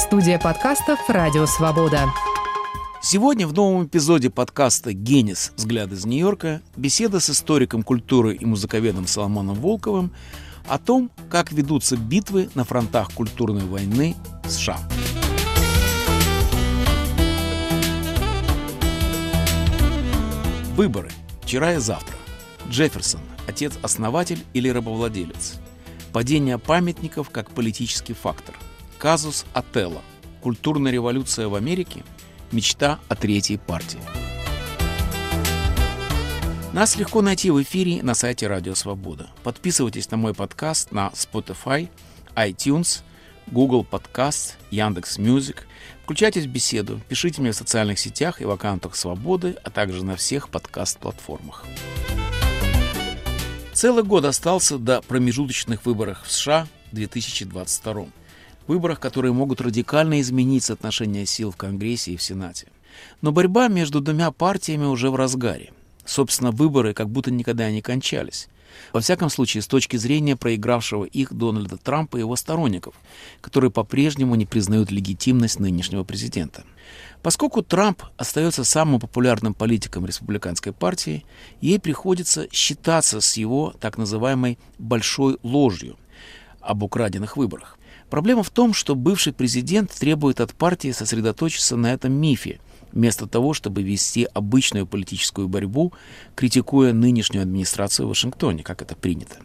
Студия подкастов «Радио Свобода». Сегодня в новом эпизоде подкаста «Генис. Взгляд из Нью-Йорка» беседа с историком культуры и музыковедом Соломоном Волковым о том, как ведутся битвы на фронтах культурной войны США. Выборы. Вчера и завтра. Джефферсон – отец-основатель или рабовладелец. Падение памятников как политический фактор – Казус Отелло. Культурная революция в Америке. Мечта о третьей партии. Нас легко найти в эфире на сайте Радио Свобода. Подписывайтесь на мой подкаст на Spotify, iTunes, Google Podcast, Яндекс Music. Включайтесь в беседу, пишите мне в социальных сетях и в аккаунтах Свободы, а также на всех подкаст-платформах. Целый год остался до промежуточных выборов в США в 2022 выборах, которые могут радикально изменить соотношение сил в Конгрессе и в Сенате. Но борьба между двумя партиями уже в разгаре. Собственно, выборы как будто никогда не кончались. Во всяком случае, с точки зрения проигравшего их Дональда Трампа и его сторонников, которые по-прежнему не признают легитимность нынешнего президента. Поскольку Трамп остается самым популярным политиком республиканской партии, ей приходится считаться с его так называемой «большой ложью» об украденных выборах. Проблема в том, что бывший президент требует от партии сосредоточиться на этом мифе, вместо того, чтобы вести обычную политическую борьбу, критикуя нынешнюю администрацию в Вашингтоне, как это принято.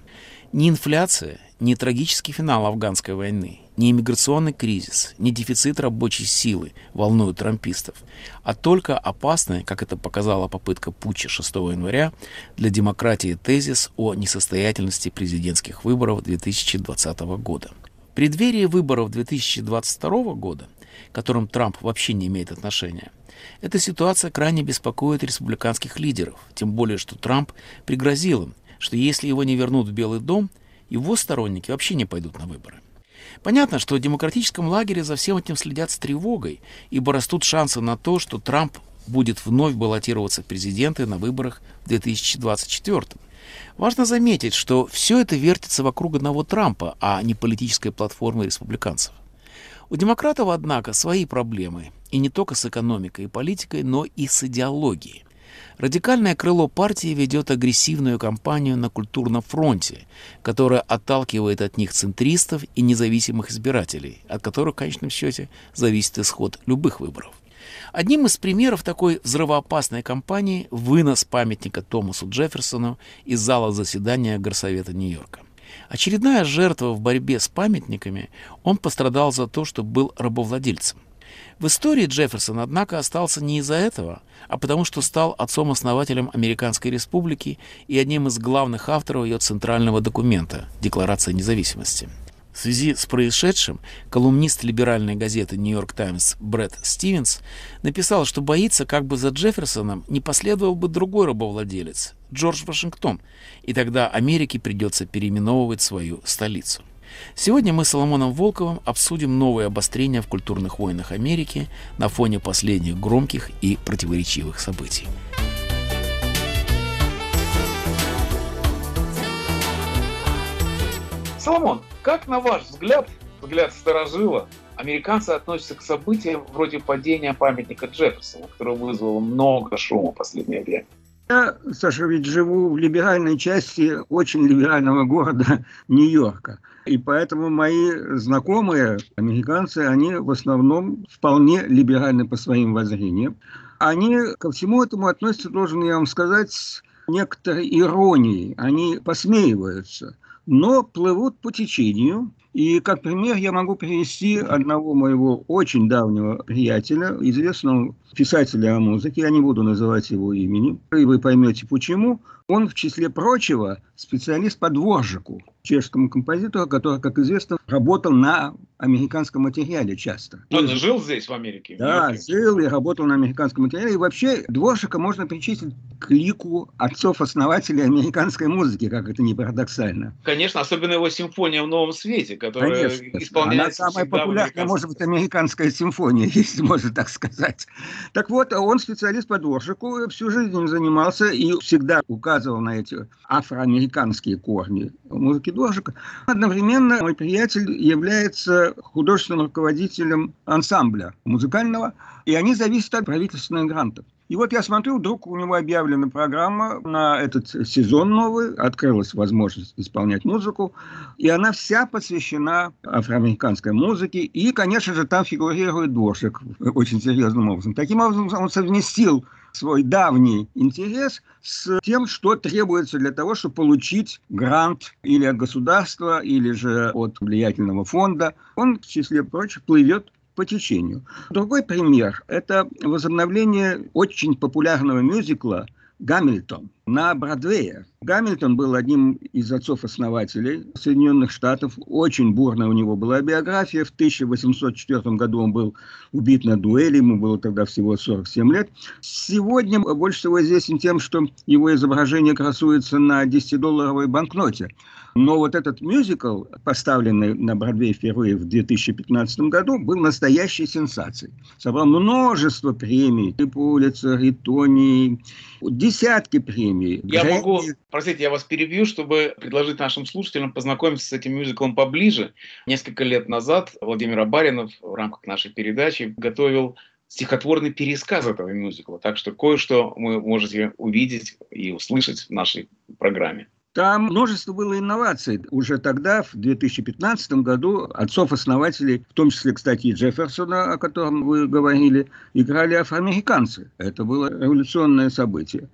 Ни инфляция, ни трагический финал афганской войны, ни иммиграционный кризис, ни дефицит рабочей силы волнуют трампистов, а только опасная, как это показала попытка путча 6 января, для демократии тезис о несостоятельности президентских выборов 2020 года преддверии выборов 2022 года, к которым Трамп вообще не имеет отношения, эта ситуация крайне беспокоит республиканских лидеров, тем более, что Трамп пригрозил им, что если его не вернут в Белый дом, его сторонники вообще не пойдут на выборы. Понятно, что в демократическом лагере за всем этим следят с тревогой, ибо растут шансы на то, что Трамп будет вновь баллотироваться в президенты на выборах в 2024 Важно заметить, что все это вертится вокруг одного Трампа, а не политической платформы республиканцев. У демократов, однако, свои проблемы, и не только с экономикой и политикой, но и с идеологией. Радикальное крыло партии ведет агрессивную кампанию на культурном фронте, которая отталкивает от них центристов и независимых избирателей, от которых в конечном счете зависит исход любых выборов. Одним из примеров такой взрывоопасной кампании вынос памятника Томасу Джефферсону из зала заседания Горсовета Нью-Йорка. Очередная жертва в борьбе с памятниками, он пострадал за то, что был рабовладельцем. В истории Джефферсон, однако, остался не из-за этого, а потому что стал отцом-основателем Американской Республики и одним из главных авторов ее центрального документа – Декларации независимости – в связи с происшедшим колумнист либеральной газеты «Нью-Йорк Таймс» Брэд Стивенс написал, что боится, как бы за Джефферсоном не последовал бы другой рабовладелец – Джордж Вашингтон, и тогда Америке придется переименовывать свою столицу. Сегодня мы с Соломоном Волковым обсудим новые обострения в культурных войнах Америки на фоне последних громких и противоречивых событий. Соломон, как на ваш взгляд, взгляд сторожила, американцы относятся к событиям вроде падения памятника Джефферсона, которое вызвало много шума в последнее время? Я, Саша, ведь живу в либеральной части очень либерального города Нью-Йорка. И поэтому мои знакомые американцы, они в основном вполне либеральны по своим воззрениям. Они ко всему этому относятся, должен я вам сказать, с некоторой иронией. Они посмеиваются но плывут по течению. И как пример я могу привести одного моего очень давнего приятеля, известного писателя о музыке, я не буду называть его имени, и вы поймете почему. Он, в числе прочего, специалист по дворжику, чешскому композитору, который, как известно, работал на американском материале часто. Он жил здесь, в Америке? Да, жил и работал на американском материале. И вообще дворжика можно причислить к лику отцов-основателей американской музыки, как это не парадоксально. Конечно, особенно его симфония в новом свете, которая Конечно. исполняется Она самая популярная, может быть, американская симфония, если можно так сказать. Так вот, он специалист по дворжику, всю жизнь им занимался и всегда указывал на эти афроамериканские корни музыки дворжика. Одновременно мой приятель является художественным руководителем ансамбля музыкального, и они зависят от правительственных грантов. И вот я смотрю, вдруг у него объявлена программа на этот сезон новый, открылась возможность исполнять музыку, и она вся посвящена афроамериканской музыке, и, конечно же, там фигурирует дворщик очень серьезным образом. Таким образом, он совместил свой давний интерес с тем, что требуется для того, чтобы получить грант или от государства, или же от влиятельного фонда. Он, в числе прочих, плывет по течению. Другой пример – это возобновление очень популярного мюзикла «Гамильтон» на Бродвее. Гамильтон был одним из отцов-основателей Соединенных Штатов. Очень бурная у него была биография. В 1804 году он был убит на дуэли, ему было тогда всего 47 лет. Сегодня больше всего известен тем, что его изображение красуется на 10-долларовой банкноте. Но вот этот мюзикл, поставленный на Бродвей впервые в 2015 году, был настоящей сенсацией. Собрал множество премий, и Пулицер, и Тони, десятки премий. Я Грэмми. могу, простите, я вас перебью, чтобы предложить нашим слушателям познакомиться с этим мюзиклом поближе. Несколько лет назад Владимир Абаринов в рамках нашей передачи готовил стихотворный пересказ этого мюзикла. Так что кое-что вы можете увидеть и услышать в нашей программе. Там множество было инноваций. Уже тогда, в 2015 году, отцов-основателей, в том числе, кстати, и Джефферсона, о котором вы говорили, играли афроамериканцы. Это было революционное событие.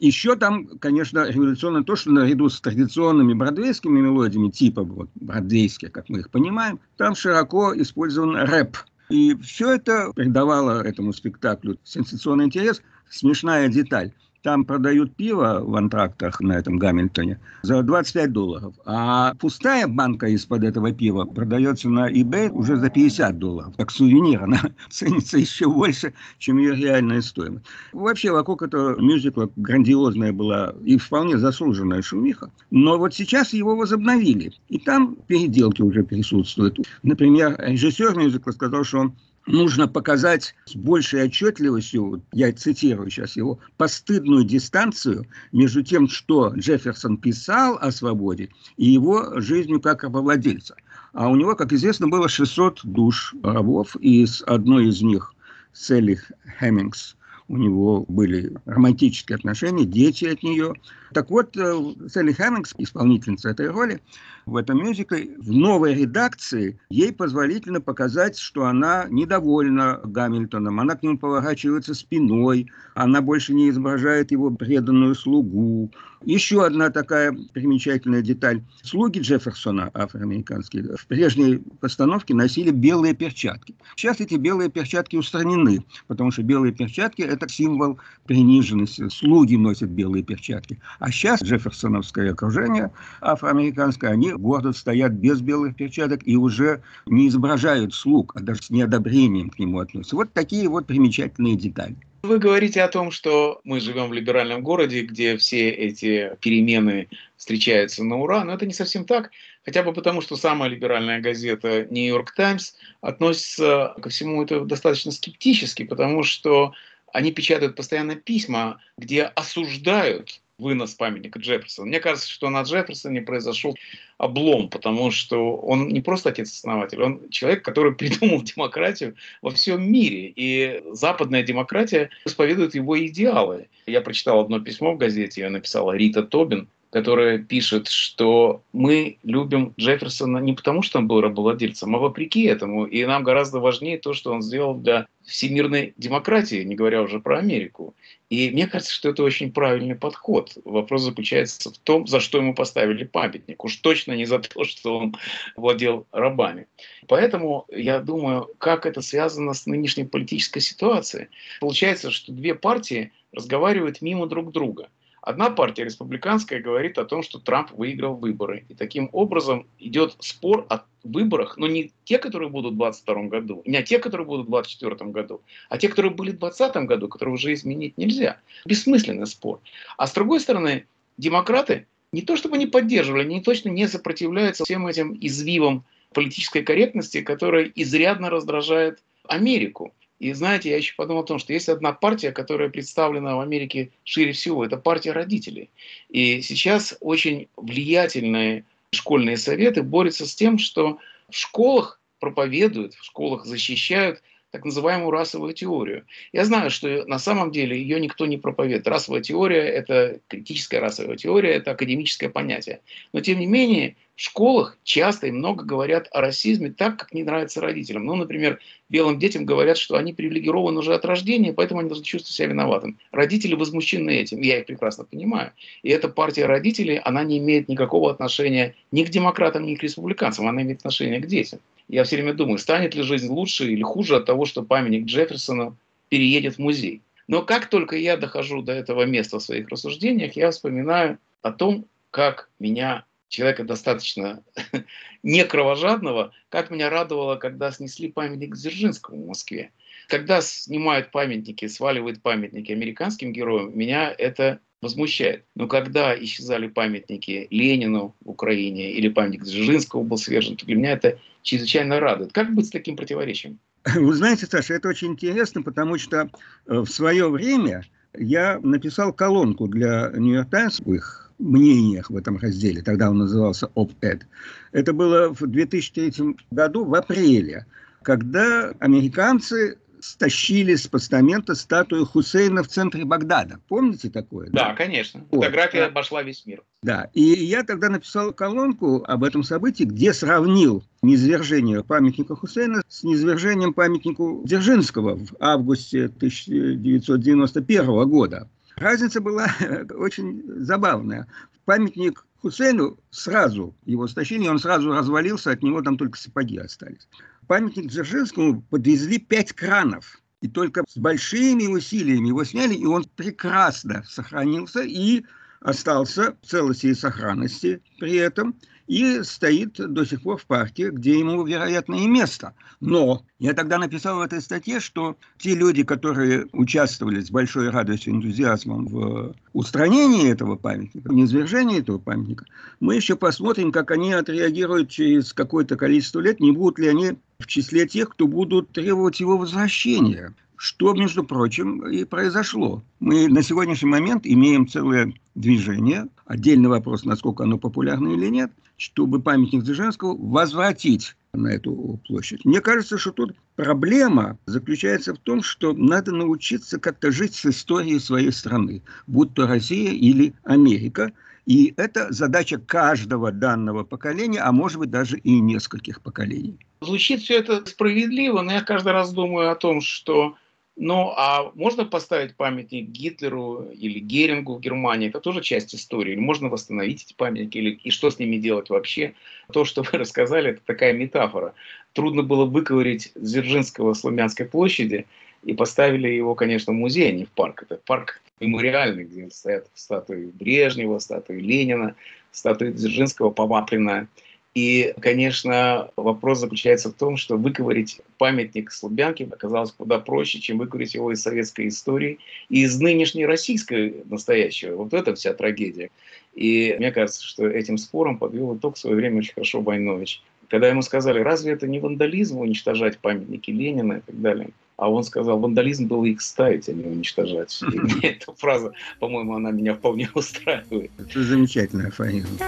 Еще там, конечно, революционно то, что наряду с традиционными бродвейскими мелодиями, типа вот бродвейские, как мы их понимаем, там широко использован рэп. И все это придавало этому спектаклю сенсационный интерес. Смешная деталь. Там продают пиво в антрактах на этом Гамильтоне за 25 долларов. А пустая банка из-под этого пива продается на eBay уже за 50 долларов. Как сувенир она ценится еще больше, чем ее реальная стоимость. Вообще вокруг этого мюзикла грандиозная была и вполне заслуженная шумиха. Но вот сейчас его возобновили. И там переделки уже присутствуют. Например, режиссер мюзикла сказал, что он нужно показать с большей отчетливостью, я цитирую сейчас его, постыдную дистанцию между тем, что Джефферсон писал о свободе, и его жизнью как рабовладельца. А у него, как известно, было 600 душ рабов, и с одной из них, Селли Хеммингс, у него были романтические отношения, дети от нее. Так вот, э, Селли Хэммингс, исполнительница этой роли, в этом мюзикле, в новой редакции ей позволительно показать, что она недовольна Гамильтоном, она к нему поворачивается спиной, она больше не изображает его преданную слугу. Еще одна такая примечательная деталь. Слуги Джефферсона, афроамериканские, в прежней постановке носили белые перчатки. Сейчас эти белые перчатки устранены, потому что белые перчатки – это символ приниженности. Слуги носят белые перчатки. А сейчас Джефферсоновское окружение афроамериканское, они гордо стоят без белых перчаток и уже не изображают слуг, а даже с неодобрением к нему относятся. Вот такие вот примечательные детали. Вы говорите о том, что мы живем в либеральном городе, где все эти перемены встречаются на ура, но это не совсем так, хотя бы потому, что самая либеральная газета «Нью-Йорк Таймс» относится ко всему это достаточно скептически, потому что они печатают постоянно письма, где осуждают вынос памятника Джефферсона. Мне кажется, что на Джефферсоне произошел облом, потому что он не просто отец-основатель, он человек, который придумал демократию во всем мире. И западная демократия исповедует его идеалы. Я прочитал одно письмо в газете, ее написала Рита Тобин, которая пишет, что мы любим Джефферсона не потому, что он был рабовладельцем, а вопреки этому. И нам гораздо важнее то, что он сделал для всемирной демократии, не говоря уже про Америку. И мне кажется, что это очень правильный подход. Вопрос заключается в том, за что ему поставили памятник. Уж точно не за то, что он владел рабами. Поэтому я думаю, как это связано с нынешней политической ситуацией. Получается, что две партии разговаривают мимо друг друга. Одна партия республиканская говорит о том, что Трамп выиграл выборы. И таким образом идет спор о выборах, но не те, которые будут в 2022 году, не те, которые будут в 2024 году, а те, которые были в 2020 году, которые уже изменить нельзя. Бессмысленный спор. А с другой стороны, демократы не то чтобы не поддерживали, они точно не сопротивляются всем этим извивам политической корректности, которая изрядно раздражает Америку. И знаете, я еще подумал о том, что есть одна партия, которая представлена в Америке шире всего, это партия родителей. И сейчас очень влиятельные школьные советы борются с тем, что в школах проповедуют, в школах защищают так называемую расовую теорию. Я знаю, что на самом деле ее никто не проповедует. Расовая теория – это критическая расовая теория, это академическое понятие. Но тем не менее, в школах часто и много говорят о расизме так, как не нравится родителям. Ну, например, белым детям говорят, что они привилегированы уже от рождения, поэтому они должны чувствовать себя виноватым. Родители возмущены этим, я их прекрасно понимаю. И эта партия родителей, она не имеет никакого отношения ни к демократам, ни к республиканцам, она имеет отношение к детям. Я все время думаю, станет ли жизнь лучше или хуже от того, что памятник Джефферсона переедет в музей. Но как только я дохожу до этого места в своих рассуждениях, я вспоминаю о том, как меня человека достаточно не кровожадного, как меня радовало, когда снесли памятник Дзержинскому в Москве. Когда снимают памятники, сваливают памятники американским героям, меня это возмущает. Но когда исчезали памятники Ленину в Украине или памятник Дзержинского был свержен, то для меня это чрезвычайно радует. Как быть с таким противоречием? Вы знаете, Саша, это очень интересно, потому что э, в свое время я написал колонку для Нью-Йорк Таймс в их мнениях в этом разделе, тогда он назывался ОП-ЭД. Это было в 2003 году, в апреле, когда американцы стащили с постамента статую Хусейна в центре Багдада. Помните такое? Да, да? конечно. Вот. Фотография да. обошла весь мир. Да, и я тогда написал колонку об этом событии, где сравнил низвержение памятника Хусейна с низвержением памятнику Дзержинского в августе 1991 года. Разница была очень забавная. Памятник Хусейну сразу его стащили, он сразу развалился, от него там только сапоги остались. Памятник Дзержинскому подвезли пять кранов. И только с большими усилиями его сняли, и он прекрасно сохранился и остался в целости и сохранности при этом – и стоит до сих пор в партии, где ему, вероятно, и место. Но я тогда написал в этой статье, что те люди, которые участвовали с большой радостью и энтузиазмом в устранении этого памятника, в низвержении этого памятника, мы еще посмотрим, как они отреагируют через какое-то количество лет, не будут ли они в числе тех, кто будут требовать его возвращения. Что, между прочим, и произошло. Мы на сегодняшний момент имеем целое движение, отдельный вопрос, насколько оно популярно или нет, чтобы памятник Дзержинского возвратить на эту площадь. Мне кажется, что тут проблема заключается в том, что надо научиться как-то жить с историей своей страны, будь то Россия или Америка. И это задача каждого данного поколения, а может быть даже и нескольких поколений. Звучит все это справедливо, но я каждый раз думаю о том, что ну, а можно поставить памятник Гитлеру или Герингу в Германии? Это тоже часть истории. Или можно восстановить эти памятники? Или, и что с ними делать вообще? То, что вы рассказали, это такая метафора. Трудно было выковырить Дзержинского с Лумянской площади, и поставили его, конечно, в музей, а не в парк. Это парк мемориальный, где стоят статуи Брежнева, статуи Ленина, статуи Дзержинского, Паваплина. И, конечно, вопрос заключается в том, что выковырить памятник Слубянке оказалось куда проще, чем выковырить его из советской истории и из нынешней российской настоящего. Вот это вся трагедия. И мне кажется, что этим спором подвел итог в свое время очень хорошо Войнович. Когда ему сказали, разве это не вандализм уничтожать памятники Ленина и так далее, а он сказал, вандализм был их ставить, а не уничтожать. И эта фраза, по-моему, она меня вполне устраивает. Это замечательная афоризм.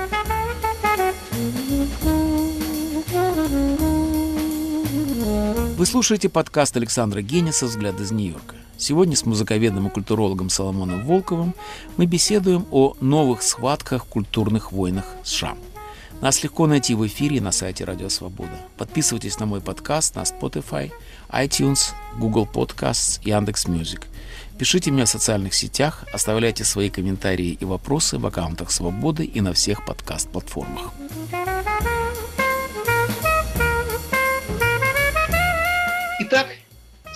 Вы слушаете подкаст Александра Гениса «Взгляд из Нью-Йорка». Сегодня с музыковедом и культурологом Соломоном Волковым мы беседуем о новых схватках в культурных войнах США. Нас легко найти в эфире на сайте Радио Свобода. Подписывайтесь на мой подкаст на Spotify, iTunes, Google Podcasts, Яндекс.Music. Пишите мне в социальных сетях, оставляйте свои комментарии и вопросы в аккаунтах Свободы и на всех подкаст-платформах.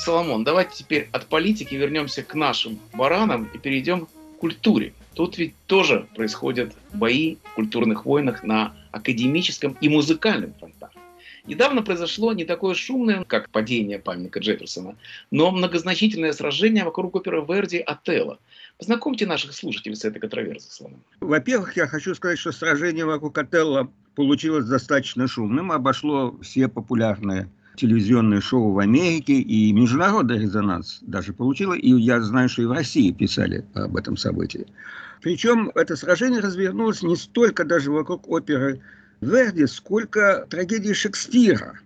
Соломон, давайте теперь от политики вернемся к нашим баранам и перейдем к культуре. Тут ведь тоже происходят бои в культурных войнах на академическом и музыкальном фронтах. Недавно произошло не такое шумное, как падение памятника Джефферсона, но многозначительное сражение вокруг оперы Верди «Отелло». Познакомьте наших слушателей с этой контроверсией, Слава. Во-первых, я хочу сказать, что сражение вокруг «Отелло» получилось достаточно шумным, обошло все популярные телевизионные шоу в Америке, и международный резонанс даже получило, и я знаю, что и в России писали об этом событии. Причем это сражение развернулось не столько даже вокруг оперы Верди, сколько трагедии Шекспира.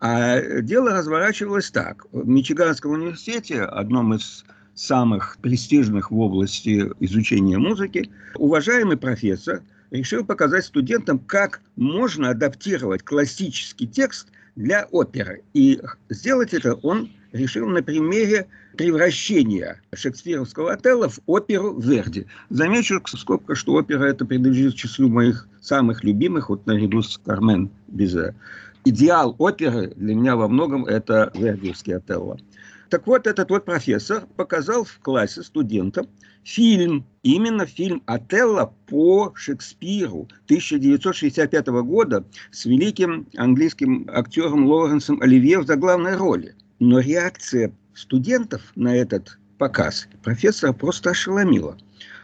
А дело разворачивалось так. В Мичиганском университете, одном из самых престижных в области изучения музыки, уважаемый профессор решил показать студентам, как можно адаптировать классический текст для оперы. И сделать это он решил на примере превращения шекспировского отелла в оперу Верди. Замечу сколько, что опера это принадлежит числу моих самых любимых, вот наряду с Кармен Бизе. Идеал оперы для меня во многом это Вердиевский отелло. Так вот, этот вот профессор показал в классе студентам фильм, именно фильм «Отелло» по Шекспиру 1965 года с великим английским актером Лоренсом Оливье в заглавной роли. Но реакция студентов на этот показ профессора просто ошеломила.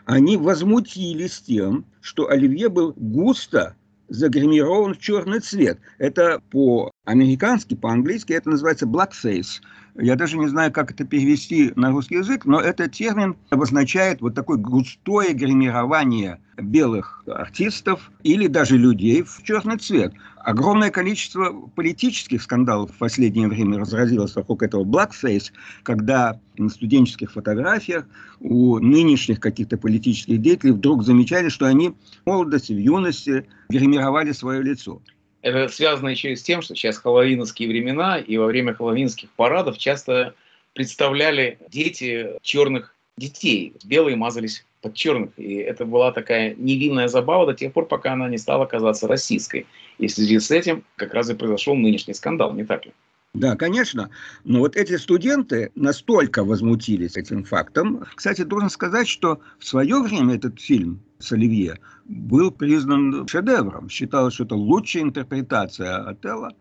Они возмутились тем, что Оливье был густо загримирован в черный цвет. Это по-американски, по-английски это называется blackface – я даже не знаю, как это перевести на русский язык, но этот термин обозначает вот такое густое гримирование белых артистов или даже людей в черный цвет. Огромное количество политических скандалов в последнее время разразилось вокруг этого blackface, когда на студенческих фотографиях у нынешних каких-то политических деятелей вдруг замечали, что они в молодости, в юности гримировали свое лицо. Это связано еще и с тем, что сейчас хэллоуиновские времена, и во время хэллоуинских парадов часто представляли дети черных детей. Белые мазались под черных. И это была такая невинная забава до тех пор, пока она не стала казаться российской. И в связи с этим как раз и произошел нынешний скандал, не так ли? Да, конечно. Но вот эти студенты настолько возмутились этим фактом. Кстати, должен сказать, что в свое время этот фильм с Оливье был признан шедевром. Считалось, что это лучшая интерпретация Отелла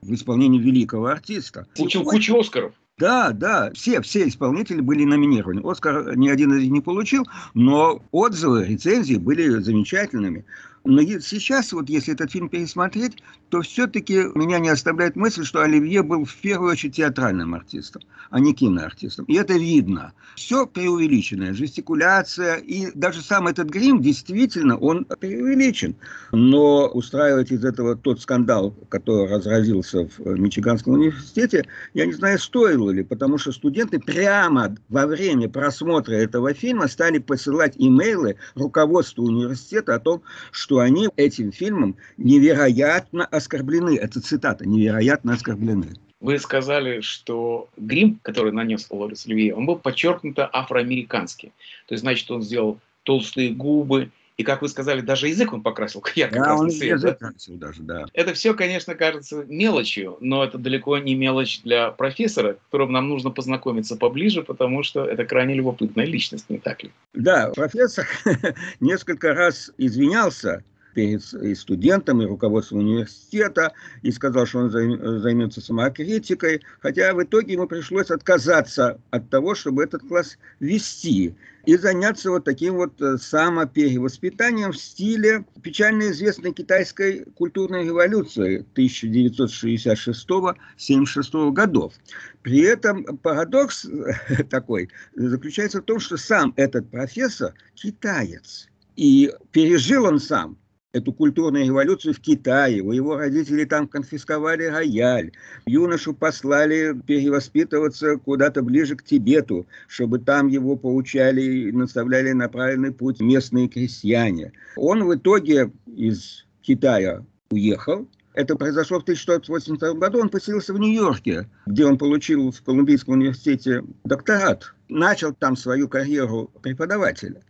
в исполнении великого артиста. Получил кучу Оскаров. Да, да, все, все исполнители были номинированы. Оскар ни один из них не получил, но отзывы, рецензии были замечательными. Но сейчас, вот если этот фильм пересмотреть, то все-таки меня не оставляет мысль, что Оливье был в первую очередь театральным артистом, а не киноартистом. И это видно. Все преувеличенное, жестикуляция, и даже сам этот грим, действительно, он преувеличен. Но устраивать из этого тот скандал, который разразился в Мичиганском университете, я не знаю, стоило ли, потому что студенты прямо во время просмотра этого фильма стали посылать имейлы руководству университета о том, что что они этим фильмом невероятно оскорблены. Это цитата, невероятно оскорблены. Вы сказали, что грим, который нанес Лорис Оливье, он был подчеркнуто афроамериканский. То есть, значит, он сделал толстые губы, и, как вы сказали, даже язык он покрасил ярко-красный да, он цвет. Язык да? красил даже, да. Это все, конечно, кажется мелочью, но это далеко не мелочь для профессора, которому нам нужно познакомиться поближе, потому что это крайне любопытная личность, не так ли? Да, профессор несколько раз извинялся перед и студентом, и руководством университета, и сказал, что он займется самокритикой, хотя в итоге ему пришлось отказаться от того, чтобы этот класс вести, и заняться вот таким вот э, самоперевоспитанием в стиле печально известной китайской культурной революции 1966-76 годов. При этом парадокс такой заключается в том, что сам этот профессор китаец. И пережил он сам эту культурную революцию в Китае. У его родителей там конфисковали рояль. Юношу послали перевоспитываться куда-то ближе к Тибету, чтобы там его поучали и наставляли на правильный путь местные крестьяне. Он в итоге из Китая уехал, это произошло в 1682 году. Он поселился в Нью-Йорке, где он получил в Колумбийском университете докторат. Начал там свою карьеру преподавателя.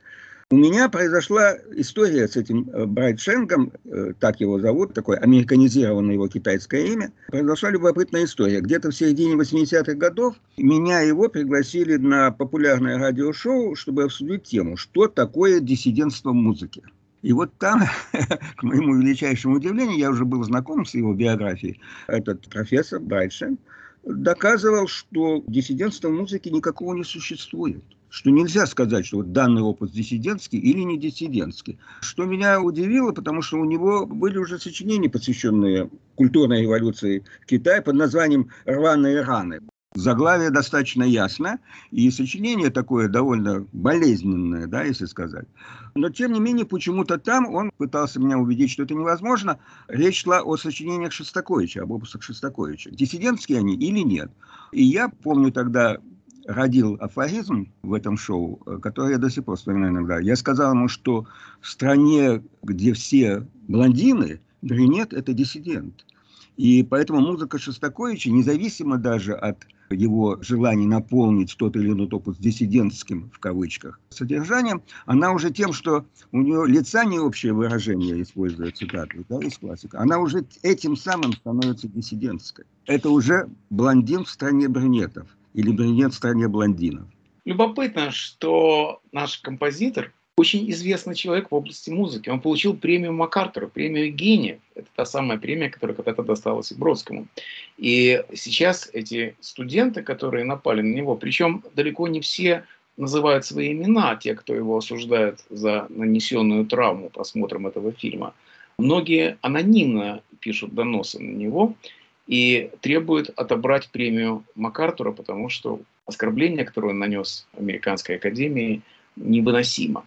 У меня произошла история с этим э, Брайт Шенгом, э, так его зовут, такое американизированное его китайское имя. Произошла любопытная история. Где-то в середине 80-х годов меня и его пригласили на популярное радиошоу, чтобы обсудить тему, что такое диссидентство в музыке. И вот там, к моему величайшему удивлению, я уже был знаком с его биографией, этот профессор дальше доказывал, что диссидентства в музыке никакого не существует что нельзя сказать, что вот данный опыт диссидентский или не диссидентский. Что меня удивило, потому что у него были уже сочинения, посвященные культурной революции в Китае под названием «Рваные раны». Заглавие достаточно ясно, и сочинение такое довольно болезненное, да, если сказать. Но, тем не менее, почему-то там он пытался меня убедить, что это невозможно. Речь шла о сочинениях Шостаковича, об опусах Шостаковича. Диссидентские они или нет? И я помню тогда родил афоризм в этом шоу, э, который я до сих пор вспоминаю иногда. Я сказал ему, что в стране, где все блондины, брюнет – это диссидент. И поэтому музыка Шостаковича, независимо даже от его желания наполнить тот или иной опус диссидентским, в кавычках, содержанием, она уже тем, что у нее лица не общее выражение, используя цитату да, из классика, она уже этим самым становится диссидентской. Это уже блондин в стране брюнетов или брюнет в стране блондинов. Любопытно, что наш композитор очень известный человек в области музыки. Он получил премию МакАртура, премию гения. Это та самая премия, которая когда-то досталась и Бродскому. И сейчас эти студенты, которые напали на него, причем далеко не все называют свои имена, те, кто его осуждает за нанесенную травму просмотром этого фильма. Многие анонимно пишут доносы на него и требует отобрать премию МакАртура, потому что оскорбление, которое он нанес Американской Академии, невыносимо.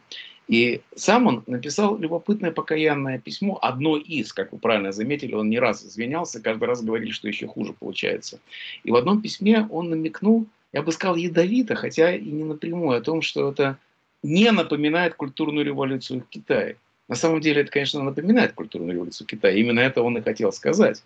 И сам он написал любопытное покаянное письмо, одно из, как вы правильно заметили, он не раз извинялся, каждый раз говорили, что еще хуже получается. И в одном письме он намекнул, я бы сказал ядовито, хотя и не напрямую, о том, что это не напоминает культурную революцию в Китае. На самом деле это, конечно, напоминает культурную революцию в Китае. Именно это он и хотел сказать.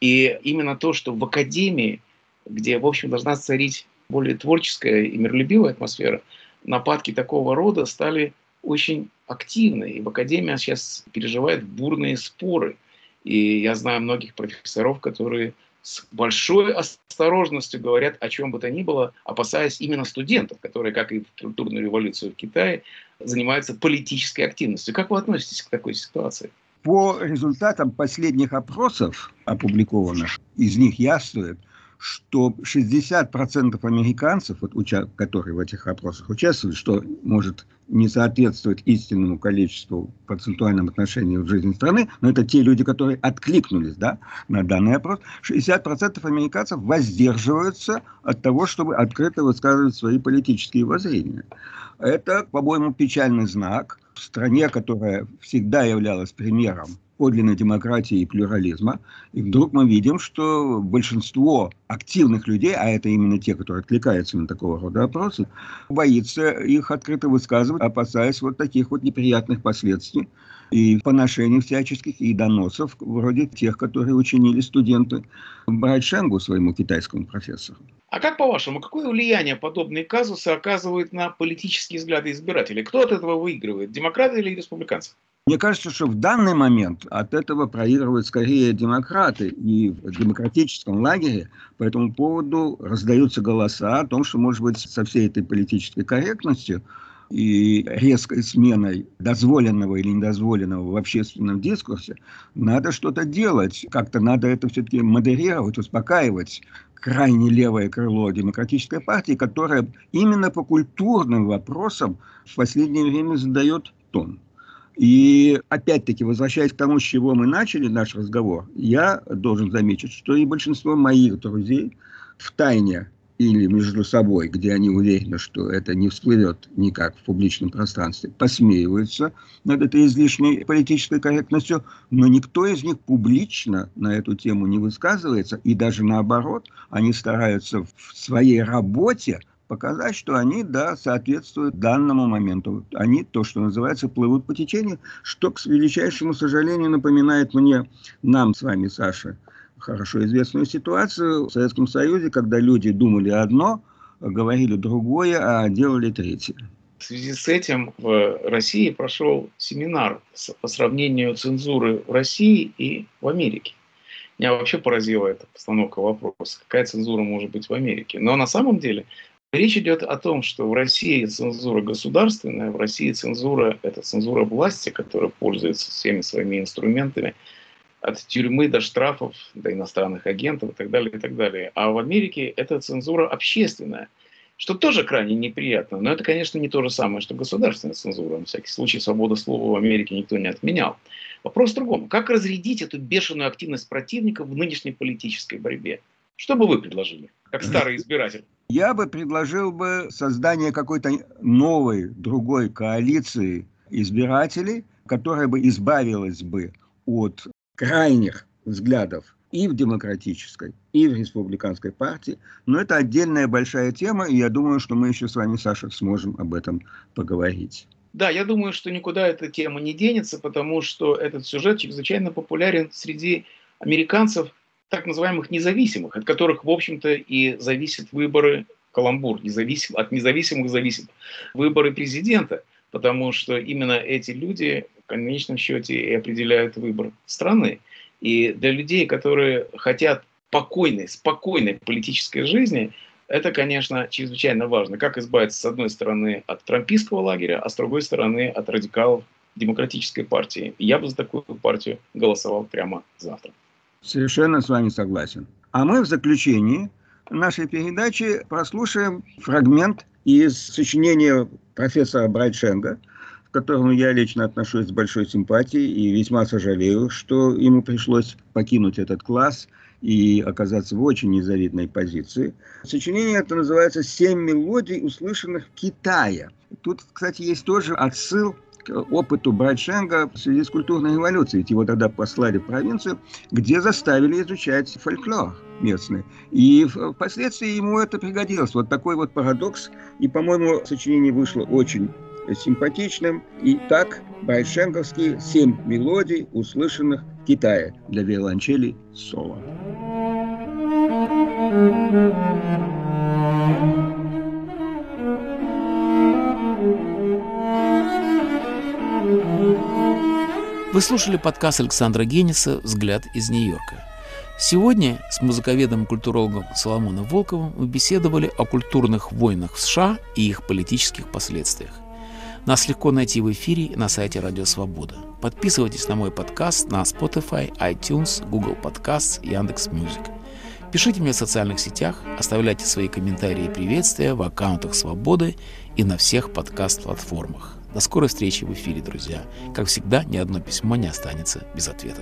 И именно то, что в академии, где, в общем, должна царить более творческая и миролюбивая атмосфера, нападки такого рода стали очень активны. И в академии сейчас переживает бурные споры. И я знаю многих профессоров, которые с большой осторожностью говорят о чем бы то ни было, опасаясь именно студентов, которые, как и в культурную революцию в Китае, занимаются политической активностью. Как вы относитесь к такой ситуации? По результатам последних опросов, опубликованных, из них яствует, что 60% американцев, вот, уча- которые в этих опросах участвуют, что может не соответствовать истинному количеству в процентуальном отношении в жизни страны, но это те люди, которые откликнулись да, на данный опрос, 60% американцев воздерживаются от того, чтобы открыто высказывать свои политические воззрения. Это, по-моему, печальный знак в стране, которая всегда являлась примером подлинной демократии и плюрализма. И вдруг мы видим, что большинство активных людей, а это именно те, которые откликаются на такого рода опросы, боится их открыто высказывать, опасаясь вот таких вот неприятных последствий и поношений всяческих, и доносов, вроде тех, которые учинили студенты Брайшенгу, своему китайскому профессору. А как по-вашему, какое влияние подобные казусы оказывают на политические взгляды избирателей? Кто от этого выигрывает, демократы или республиканцы? Мне кажется, что в данный момент от этого проигрывают скорее демократы. И в демократическом лагере по этому поводу раздаются голоса о том, что, может быть, со всей этой политической корректностью и резкой сменой дозволенного или недозволенного в общественном дискурсе надо что-то делать. Как-то надо это все-таки модерировать, успокаивать крайне левое крыло демократической партии, которое именно по культурным вопросам в последнее время задает тон. И опять-таки, возвращаясь к тому, с чего мы начали наш разговор, я должен заметить, что и большинство моих друзей в тайне или между собой, где они уверены, что это не всплывет никак в публичном пространстве, посмеиваются над этой излишней политической корректностью, но никто из них публично на эту тему не высказывается, и даже наоборот, они стараются в своей работе показать, что они, да, соответствуют данному моменту. Они, то, что называется, плывут по течению, что, к величайшему сожалению, напоминает мне, нам с вами, Саша, хорошо известную ситуацию в Советском Союзе, когда люди думали одно, говорили другое, а делали третье. В связи с этим в России прошел семинар по сравнению цензуры в России и в Америке. Меня вообще поразила эта постановка вопроса, какая цензура может быть в Америке. Но на самом деле Речь идет о том, что в России цензура государственная, в России цензура – это цензура власти, которая пользуется всеми своими инструментами, от тюрьмы до штрафов, до иностранных агентов и так далее, и так далее. А в Америке это цензура общественная, что тоже крайне неприятно. Но это, конечно, не то же самое, что государственная цензура. На всякий случай свобода слова в Америке никто не отменял. Вопрос в другом. Как разрядить эту бешеную активность противника в нынешней политической борьбе? Что бы вы предложили, как старый избиратель? Я бы предложил бы создание какой-то новой, другой коалиции избирателей, которая бы избавилась бы от крайних взглядов и в демократической, и в республиканской партии. Но это отдельная большая тема, и я думаю, что мы еще с вами, Саша, сможем об этом поговорить. Да, я думаю, что никуда эта тема не денется, потому что этот сюжет чрезвычайно популярен среди американцев, так называемых независимых, от которых, в общем-то, и зависят выборы, каламбур, независим, от независимых зависят выборы президента, потому что именно эти люди конечном счете и определяют выбор страны. И для людей, которые хотят спокойной, спокойной политической жизни, это, конечно, чрезвычайно важно. Как избавиться, с одной стороны, от трампийского лагеря, а с другой стороны, от радикалов демократической партии. Я бы за такую партию голосовал прямо завтра. Совершенно с вами согласен. А мы в заключении нашей передачи прослушаем фрагмент из сочинения профессора Брайтшенга, к которому я лично отношусь с большой симпатией и весьма сожалею, что ему пришлось покинуть этот класс и оказаться в очень незавидной позиции. Сочинение это называется «Семь мелодий, услышанных в Китае». Тут, кстати, есть тоже отсыл опыту Брайшенга в связи с культурной революцией. Ведь его тогда послали в провинцию, где заставили изучать фольклор местный. И впоследствии ему это пригодилось. Вот такой вот парадокс. И, по-моему, сочинение вышло очень симпатичным. И так Брайшенковские «Семь мелодий, услышанных в Китае» для виолончели соло. Вы слушали подкаст Александра Гениса «Взгляд из Нью-Йорка». Сегодня с музыковедом и культурологом Соломоном Волковым мы беседовали о культурных войнах в США и их политических последствиях. Нас легко найти в эфире на сайте Радио Свобода. Подписывайтесь на мой подкаст на Spotify, iTunes, Google Podcasts, Яндекс.Music. Пишите мне в социальных сетях, оставляйте свои комментарии и приветствия в аккаунтах Свободы и на всех подкаст-платформах. До скорой встречи в эфире, друзья. Как всегда, ни одно письмо не останется без ответа.